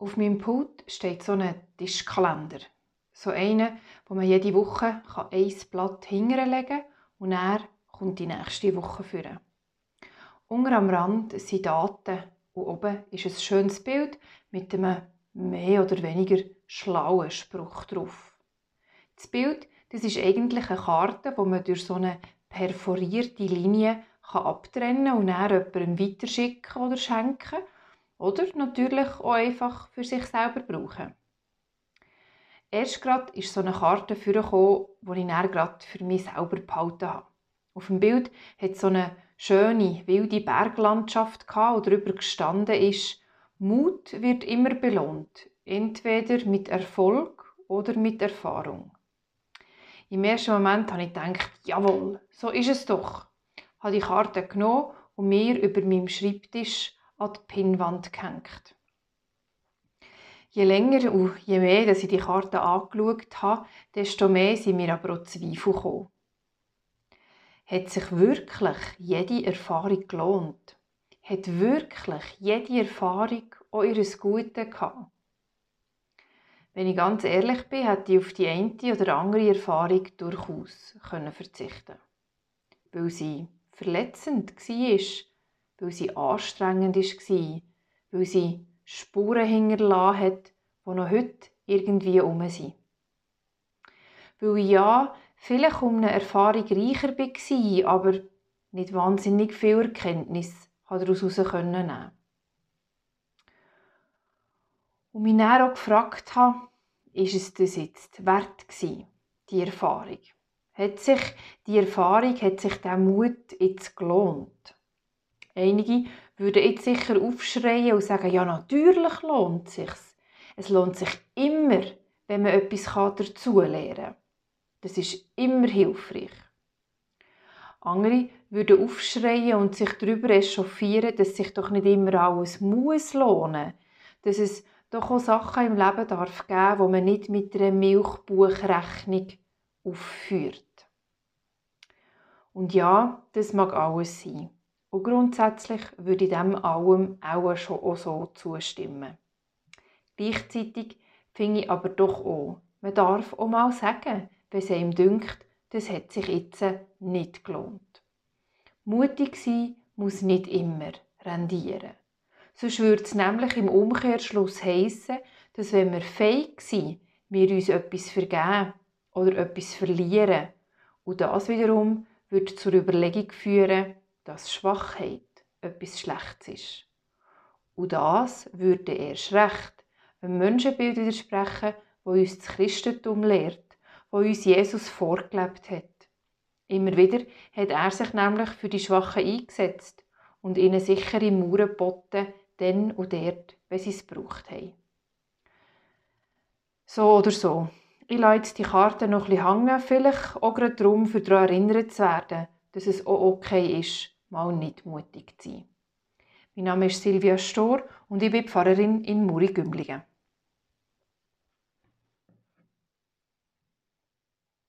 Auf meinem Pult steht so ein Tischkalender. So einer, wo man jede Woche ein Blatt hinterlegen kann und dann kommt die nächste Woche führen. Unter am Rand sind Daten und oben ist ein schönes Bild mit einem mehr oder weniger schlauen Spruch drauf. Das Bild das ist eigentlich eine Karte, wo man durch so eine perforierte Linie kann abtrennen und dann jemandem weiterschicken oder schenken oder natürlich auch einfach für sich selber brauchen. Erst gerade ist so eine Karte vorgekommen, die ich dann gerade für mich selber behalten habe. Auf dem Bild hat so eine schöne, wilde Berglandschaft gehabt, und darüber gestanden ist, Mut wird immer belohnt, entweder mit Erfolg oder mit Erfahrung. Im ersten Moment habe ich gedacht, jawohl, so ist es doch. Ich habe die Karte genommen und mir über meinem Schreibtisch an die Pinnwand gehängt. Je länger und je mehr dass ich die Karte angeschaut habe, desto mehr sind mir aber auch Zweifel gekommen. Hat sich wirklich jede Erfahrung gelohnt? Hat wirklich jede Erfahrung auch ihres Guten gehabt? Wenn ich ganz ehrlich bin, hätte ich auf die eine oder andere Erfahrung durchaus können verzichten Weil sie verletzend war, weil sie anstrengend war, weil sie Spuren hinterlassen hat, die noch heute irgendwie um sind. Weil ich ja vielleicht um eine Erfahrung reicher war, aber nicht wahnsinnig viel Erkenntnis daraus nehmen konnte. Und mich dann auch gefragt habe, ist es das jetzt wert gewesen, die Erfahrung? Hat sich die Erfahrung, hat sich der Mut jetzt gelohnt? Einige würden jetzt sicher aufschreien und sagen, ja natürlich lohnt es sich. Es lohnt sich immer, wenn man etwas dazu lernen kann. Das ist immer hilfreich. Andere würden aufschreien und sich darüber echauffieren, dass sich doch nicht immer alles muss lohnen, dass es doch auch Sachen im Leben darf geben, wo man nicht mit einer Milchbuchrechnung aufführt. Und ja, das mag alles sein. Und grundsätzlich würde ich dem allem auch schon auch so zustimmen. Gleichzeitig finde ich aber doch auch, man darf auch mal sagen, wenn es einem dünkt, das hat sich jetzt nicht gelohnt. Mutig sein muss nicht immer rendieren. Sonst würde es nämlich im Umkehrschluss heissen, dass wenn wir fähig sind, wir uns etwas vergeben oder etwas verlieren. Und das wiederum würde zur Überlegung führen, dass Schwachheit etwas Schlechtes ist. Und das würde erst recht einem Menschenbild widersprechen, wo uns das Christentum lehrt, wo uns Jesus vorgelebt hat. Immer wieder hat er sich nämlich für die Schwachen eingesetzt und ihnen sichere Mauern geboten, dann und dort, wenn sie es gebraucht haben. So oder so. Ich lasse jetzt die Karte noch ein bisschen hängen, vielleicht auch gerade darum, für daran erinnert zu werden, dass es auch okay ist, mal nicht mutig zu sein. Mein Name ist Silvia Stor und ich bin Pfarrerin in Muri-Gümligen.